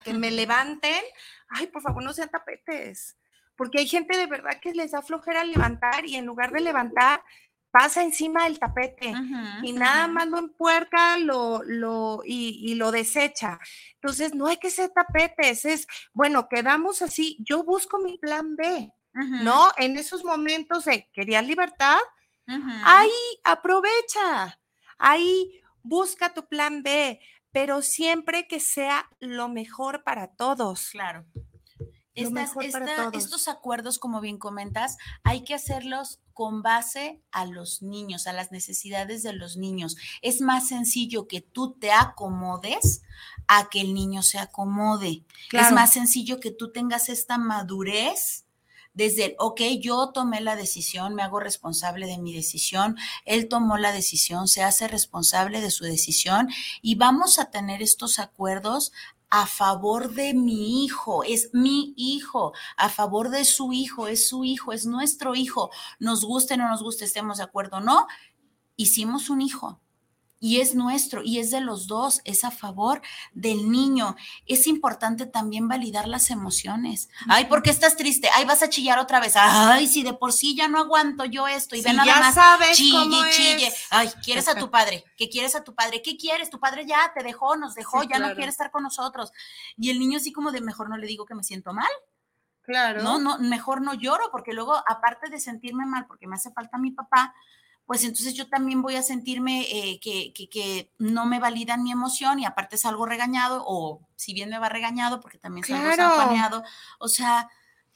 que me levanten, ay, por favor, no sean tapetes, porque hay gente de verdad que les da flojera levantar y en lugar de levantar, pasa encima del tapete y nada más lo empuerca lo, lo, y, lo desecha. Entonces, no hay que ser tapetes, es, bueno, quedamos así, yo busco mi plan B, ¿no? En esos momentos de querías libertad, ahí aprovecha, ahí busca tu plan B, pero siempre que sea lo mejor para todos. Claro. Estos acuerdos, como bien comentas, hay que hacerlos con base a los niños, a las necesidades de los niños. Es más sencillo que tú te acomodes a que el niño se acomode. Es más sencillo que tú tengas esta madurez desde el, ok, yo tomé la decisión, me hago responsable de mi decisión, él tomó la decisión, se hace responsable de su decisión y vamos a tener estos acuerdos a favor de mi hijo, es mi hijo, a favor de su hijo, es su hijo, es nuestro hijo, nos guste o no nos guste, estemos de acuerdo o no, hicimos un hijo y es nuestro y es de los dos, es a favor del niño. Es importante también validar las emociones. Ay, ¿por qué estás triste? Ay, vas a chillar otra vez. Ay, si de por sí ya no aguanto yo esto y ven nada más sabes chille, chille. Ay, ¿quieres a tu padre? ¿Qué quieres a tu padre? ¿Qué quieres? Tu padre ya te dejó, nos dejó, ya no quiere estar con nosotros. Y el niño así como de mejor no le digo que me siento mal. Claro. No, no, mejor no lloro porque luego aparte de sentirme mal porque me hace falta mi papá, pues entonces yo también voy a sentirme eh, que, que, no me validan mi emoción y aparte salgo regañado o si bien me va regañado porque también salgo claro. O sea,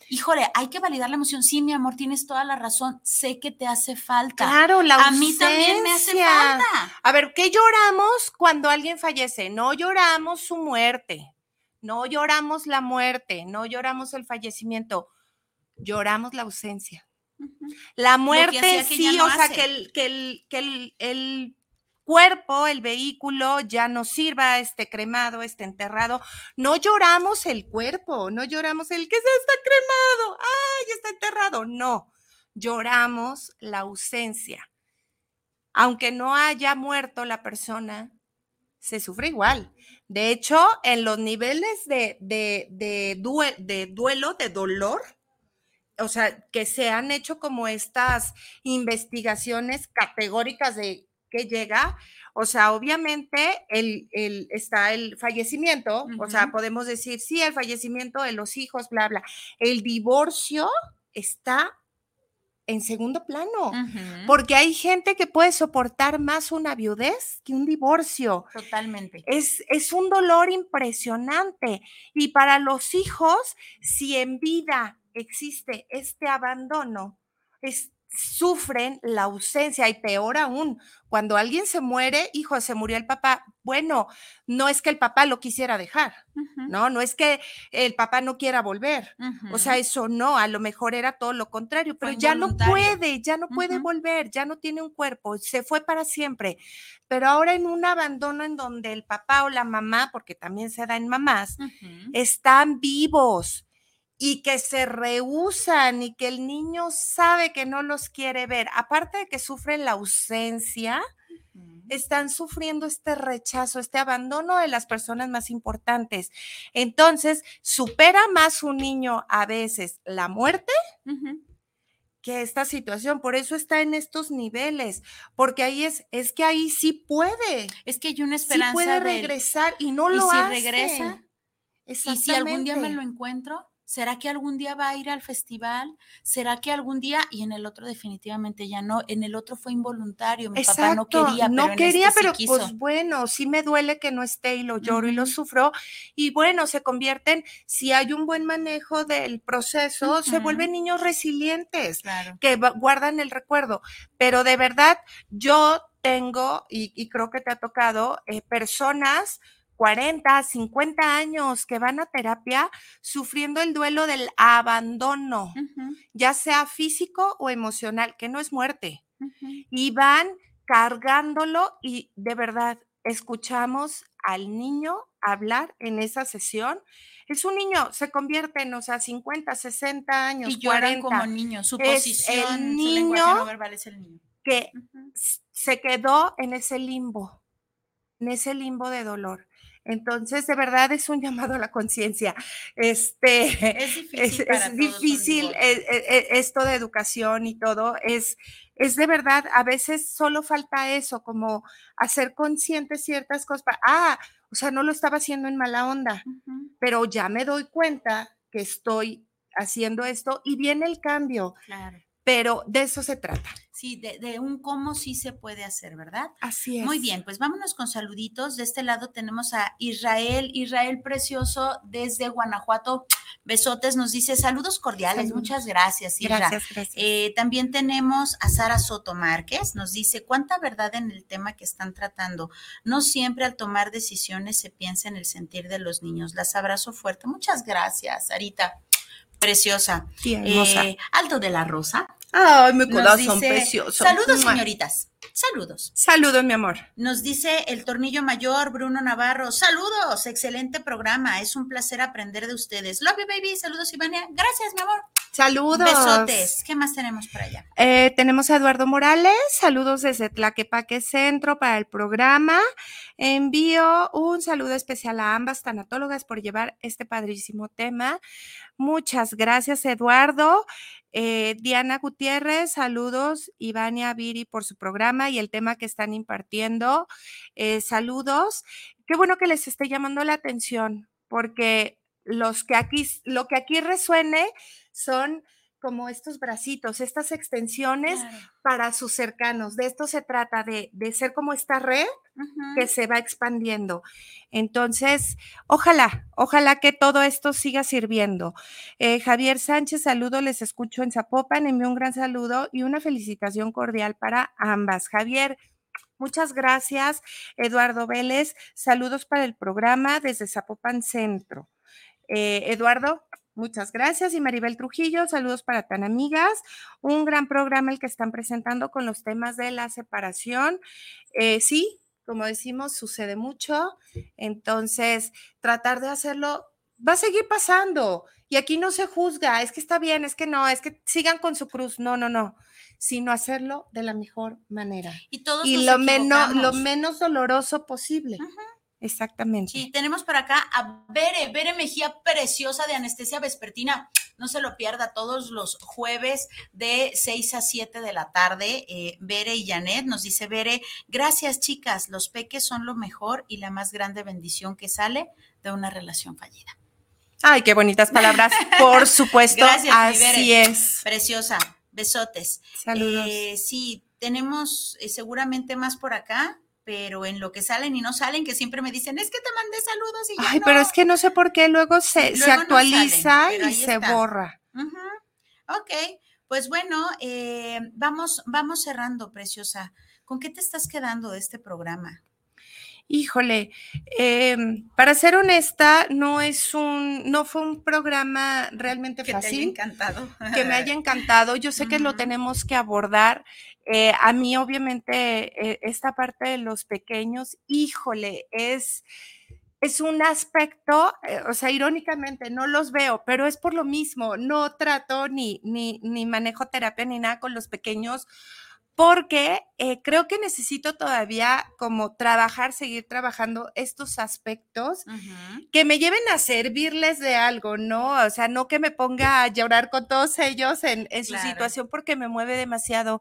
híjole, hay que validar la emoción. Sí, mi amor, tienes toda la razón. Sé que te hace falta. Claro, la A mí también me hace falta. A ver, ¿qué lloramos cuando alguien fallece? No lloramos su muerte. No lloramos la muerte, no lloramos el fallecimiento, lloramos la ausencia. La muerte sí, o sea, que, el, que, el, que el, cuerpo, el vehículo ya no sirva, esté cremado, esté enterrado. No lloramos el cuerpo, no lloramos el que se está cremado, ay, está enterrado. No, lloramos la ausencia. Aunque no haya muerto la persona, se sufre igual. De hecho, en los niveles de, de, de duelo, de dolor, o sea, que se han hecho como estas investigaciones categóricas de qué llega. O sea, obviamente el, está el fallecimiento, o sea, podemos decir, sí, el fallecimiento de los hijos, bla, bla. El divorcio está en segundo plano, porque hay gente que puede soportar más una viudez que un divorcio. Totalmente. Es, es un dolor impresionante. Y para los hijos, si en vida existe este abandono, sufren la ausencia y peor aún, cuando alguien se muere, hijo, se murió el papá, bueno, no es que el papá lo quisiera dejar, ¿no? No es que el papá no quiera volver, o sea, eso no, a lo mejor era todo lo contrario, pero ya no puede, ya no puede volver, ya no tiene un cuerpo, se fue para siempre, pero ahora en un abandono en donde el papá o la mamá, porque también se da en mamás, están vivos, y que se rehusan y que el niño sabe que no los quiere ver, aparte de que sufren la ausencia, están sufriendo este rechazo, este abandono de las personas más importantes. Entonces, supera más un niño a veces la muerte que esta situación. Por eso está en estos niveles, porque ahí es, es que ahí sí puede. Es que hay una esperanza. Sí puede regresar y no lo ¿Y si regresa. ¿Y si algún día me lo encuentro? ¿Será que algún día va a ir al festival? ¿Será que algún día? Y en el otro definitivamente ya no. En el otro fue involuntario. Mi papá no quería, no pero quería, este pero sí pues quiso. bueno, sí me duele que no esté y lo lloro y lo sufro. Y bueno, se convierten, si hay un buen manejo del proceso, se vuelven niños resilientes Claro. que guardan el recuerdo. Pero de verdad, yo tengo, y, y creo que te ha tocado, eh, personas 40, 50 años que van a terapia sufriendo el duelo del abandono, ya sea físico o emocional, que no es muerte. Y van cargándolo y de verdad escuchamos al niño hablar en esa sesión. Es un niño, se convierte en, o sea, 50, 60 años, Y lloran 40, como niños. Su Es el posición, su lenguaje niño no verbal es el niño. que se quedó en ese limbo, en ese limbo de dolor. Entonces, de verdad es un llamado a la conciencia. Este, Es difícil. es, difícil eh, eh, eh, esto de educación y todo. Es, es de verdad, a veces solo falta eso, como hacer consciente ciertas cosas. Ah, o sea, no lo estaba haciendo en mala onda, pero ya me doy cuenta que estoy haciendo esto y viene el cambio, Claro. Pero de eso se trata. Sí, de, de un cómo sí se puede hacer, ¿verdad? Así es. Muy bien, pues vámonos con saluditos. De este lado tenemos a Israel, Israel Precioso desde Guanajuato. Besotes, nos dice saludos cordiales. Muchas gracias, Isra. Gracias, gracias. Eh, también tenemos a Sara Soto Márquez, nos dice, ¿cuánta verdad en el tema que están tratando? No siempre al tomar decisiones se piensa en el sentir de los niños. Las abrazo fuerte. Muchas gracias, Sarita. Preciosa. Sí, hermosa. Eh, Aldo de la Rosa. Ay, mi corazón dice, precioso. Saludos, señoritas. Saludos. Saludos, mi amor. Nos dice el tornillo mayor, Bruno Navarro. Saludos, excelente programa. Es un placer aprender de ustedes. Love you, baby. Saludos, Ivania. Gracias, mi amor. Saludos. Besotes. ¿Qué más tenemos por allá? Eh, tenemos a Eduardo Morales. Saludos desde Tlaquepaque Centro para el programa. Envío un saludo especial a ambas tanatólogas por llevar este padrísimo tema. Muchas gracias, Eduardo. Eh, Diana Gutiérrez, saludos. Ivania Viri por su programa y el tema que están impartiendo. Eh, saludos. Qué bueno que les esté llamando la atención, porque los que aquí, lo que aquí resuene son como estos bracitos, estas extensiones para sus cercanos. De esto se trata, de, de ser como esta red que se va expandiendo. Entonces, ojalá, ojalá que todo esto siga sirviendo. Eh, Javier Sánchez, saludo, les escucho en Zapopan, envío un gran saludo y una felicitación cordial para ambas. Javier, muchas gracias. Eduardo Vélez, saludos para el programa desde Zapopan Centro. Eh, Eduardo, Muchas gracias. Y Maribel Trujillo, saludos para tan amigas. Un gran programa el que están presentando con los temas de la separación. Eh, sí, como decimos, sucede mucho. Entonces, tratar de hacerlo va a seguir pasando. Y aquí no se juzga, es que está bien, es que no, es que sigan con su cruz. No, no, no. Sino hacerlo de la mejor manera. Y todos y lo menos, lo menos doloroso posible. Exactamente. Sí, tenemos por acá a Bere, Bere Mejía Preciosa de Anestesia Vespertina. No se lo pierda todos los jueves de 6 a 7 de la tarde. Eh, Bere y Janet nos dice Bere, gracias chicas, los peques son lo mejor y la más grande bendición que sale de una relación fallida. Ay, qué bonitas palabras. Por supuesto, Gracias, así Bere. es. Preciosa, besotes. Saludos. Eh, sí, tenemos eh, seguramente más por acá, pero en lo que salen y no salen, que siempre me dicen, es que te mandé saludos y ya Ay, no". pero es que no sé por qué luego se, se no actualiza salen, y se está. borra. Ujú. Ok, pues bueno, eh, vamos, vamos cerrando, preciosa. ¿Con qué te estás quedando de este programa? Híjole, em, para ser honesta, no es un, no fue un programa realmente Que haya fácil. encantado. que me haya encantado. Yo sé que lo tenemos que abordar. Eh, a mí, obviamente, eh, esta parte de los pequeños, híjole, es, es un aspecto, eh, o sea, irónicamente, no los veo, pero es por lo mismo. No trato ni, ni, ni manejo terapia ni nada con los pequeños. Porque eh, creo que necesito todavía como trabajar, seguir trabajando estos aspectos que me lleven a servirles de algo, ¿no? O sea, no que me ponga a llorar con todos ellos en, en su Claro. situación porque me mueve demasiado.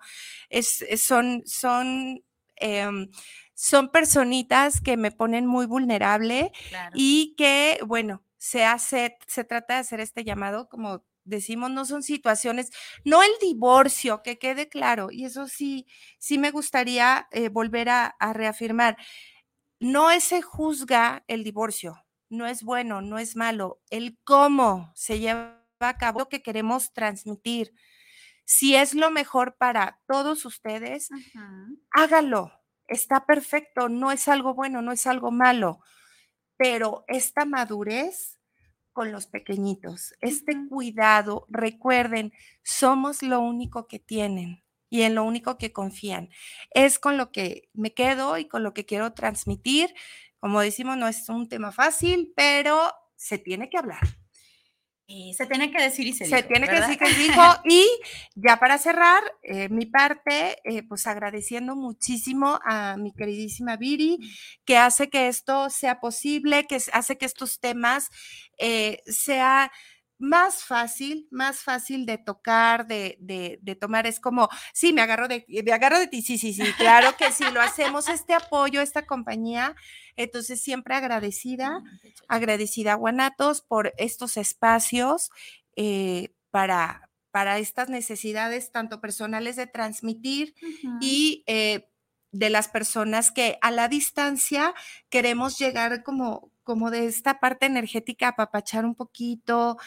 Es, son, son, em, son personitas que me ponen muy vulnerable Claro. y que, bueno, se hace, se trata de hacer este llamado, como decimos, no son situaciones, no el divorcio, que quede claro, y eso sí, sí me gustaría eh, volver a, a reafirmar. No se juzga el divorcio, no es bueno, no es malo, el cómo se lleva a cabo lo que queremos transmitir. Si es lo mejor para todos ustedes, hágalo. Está perfecto, no es algo bueno, no es algo malo, pero esta madurez con los pequeñitos, este cuidado, recuerden, somos lo único que tienen y en lo único que confían. Es con lo que me quedo y con lo que quiero transmitir. Como decimos, no es un tema fácil, pero se tiene que hablar. Y se tiene que decir y se, se tiene que decir que se dijo. Y ya para cerrar, eh, mi parte, eh, pues agradeciendo muchísimo a mi queridísima Viri, que hace que esto sea posible, que hace que estos temas eh, sea más fácil, más fácil de tocar, de, de, de, tomar. Es como, sí, me agarro de, me agarro de ti, sí, sí, sí, claro que sí, lo hacemos, este apoyo, esta compañía. Entonces, siempre agradecida, agradecida a Guanatos por estos espacios eh, para, para estas necesidades, tanto personales de transmitir uh -huh. y eh, de las personas que a la distancia queremos llegar como, como de esta parte energética, apapachar un poquito,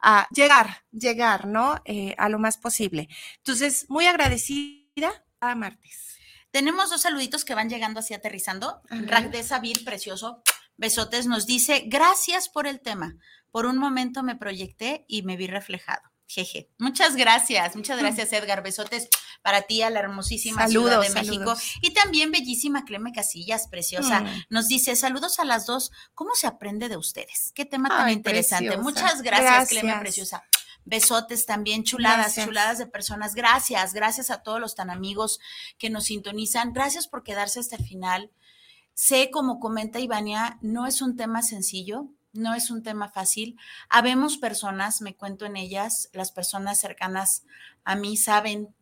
a llegar, llegar, ¿no? Eh, a lo más posible. Entonces, muy agradecida a martes. Tenemos dos saluditos que van llegando así aterrizando. De Sabir, precioso. Besotes nos dice, gracias por el tema. Por un momento me proyecté y me vi reflejado. Jeje. Muchas gracias, muchas gracias, Edgar. Besotes para ti a la hermosísima saludos, Ciudad de México. Y también bellísima Cleme Casillas, preciosa. Mm. Nos dice, saludos a las dos. ¿Cómo se aprende de ustedes? Qué tema tan interesante. preciosa. Muchas gracias, Gracias. Cleme Preciosa. Besotes también, chuladas, Gracias. chuladas de personas. Gracias, gracias a todos los tan amigos que nos sintonizan. Gracias por quedarse hasta el final. Sé, como comenta Ivania, no es un tema sencillo, no es un tema fácil. Habemos personas, me cuento en ellas, las personas cercanas a mí saben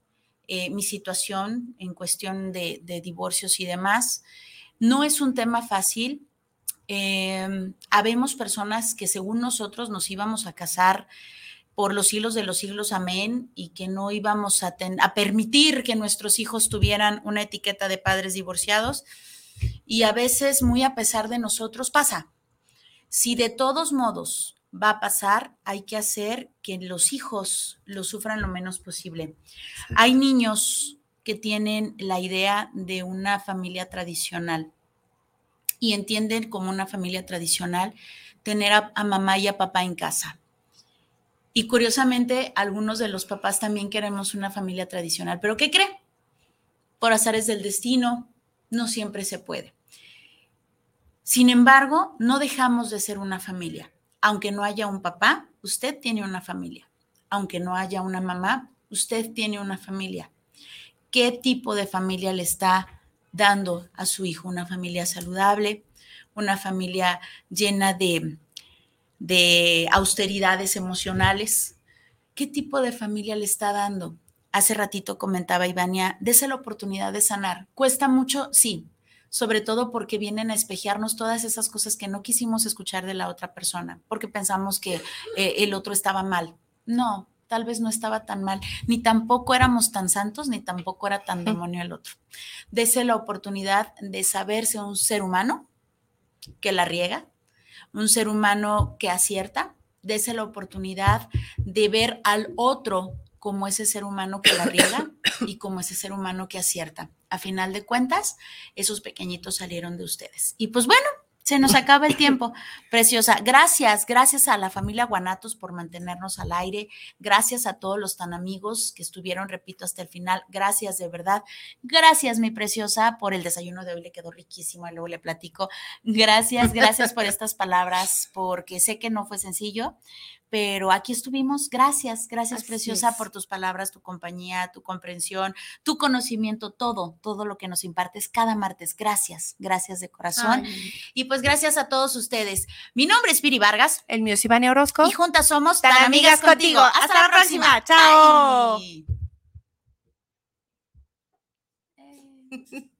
eh, mi situación en cuestión de, divorcios y demás. No es un tema fácil. Eh, habemos personas que según nosotros nos íbamos a casar por los siglos de los siglos, amén, y que no íbamos a, a permitir que nuestros hijos tuvieran una etiqueta de padres divorciados. Y a veces, muy a pesar de nosotros, pasa. Si de todos modos va a pasar, hay que hacer que los hijos lo sufran lo menos posible. Hay niños que tienen la idea de una familia tradicional y entienden como una familia tradicional tener a, a mamá y a papá en casa. Y curiosamente, algunos de los papás también queremos una familia tradicional. ¿Pero qué cree? Por azares del destino, no siempre se puede. Sin embargo, no dejamos de ser una familia. Aunque no haya un papá, usted tiene una familia. Aunque no haya una mamá, usted tiene una familia. ¿Qué tipo de familia le está dando a su hijo? ¿Una familia saludable? ¿Una familia llena de, de austeridades emocionales? ¿Qué tipo de familia le está dando? Hace ratito comentaba Ivania, dése la oportunidad de sanar. ¿Cuesta mucho? Sí, sobre todo porque vienen a espejearnos todas esas cosas que no quisimos escuchar de la otra persona, porque pensamos que eh, el otro estaba mal. No, tal vez no estaba tan mal, ni tampoco éramos tan santos, ni tampoco era tan demonio el otro. Dese la oportunidad de saberse un ser humano que la riega, un ser humano que acierta, dese la oportunidad de ver al otro como ese ser humano que la riega y como ese ser humano que acierta. A final de cuentas, esos pequeñitos salieron de ustedes. Y pues bueno, se nos acaba el tiempo. Preciosa, gracias, gracias a la familia Guanatos por mantenernos al aire. Gracias a todos los tan amigos que estuvieron, repito, hasta el final. Gracias de verdad. Gracias, mi preciosa, por el desayuno de hoy. Le quedó riquísimo y luego le platico. Gracias, gracias por estas palabras, porque sé que no fue sencillo, pero aquí estuvimos. Gracias, gracias, Así preciosa, es. por tus palabras, tu compañía, tu comprensión, tu conocimiento, todo, todo lo que nos impartes cada martes. Gracias, gracias de corazón. Ay, Y pues gracias a todos ustedes. Mi nombre es Piri Vargas el mío es Ivania Orozco. y juntas somos Tan tan amigas amigas contigo. contigo. Hasta, la próxima. Chao.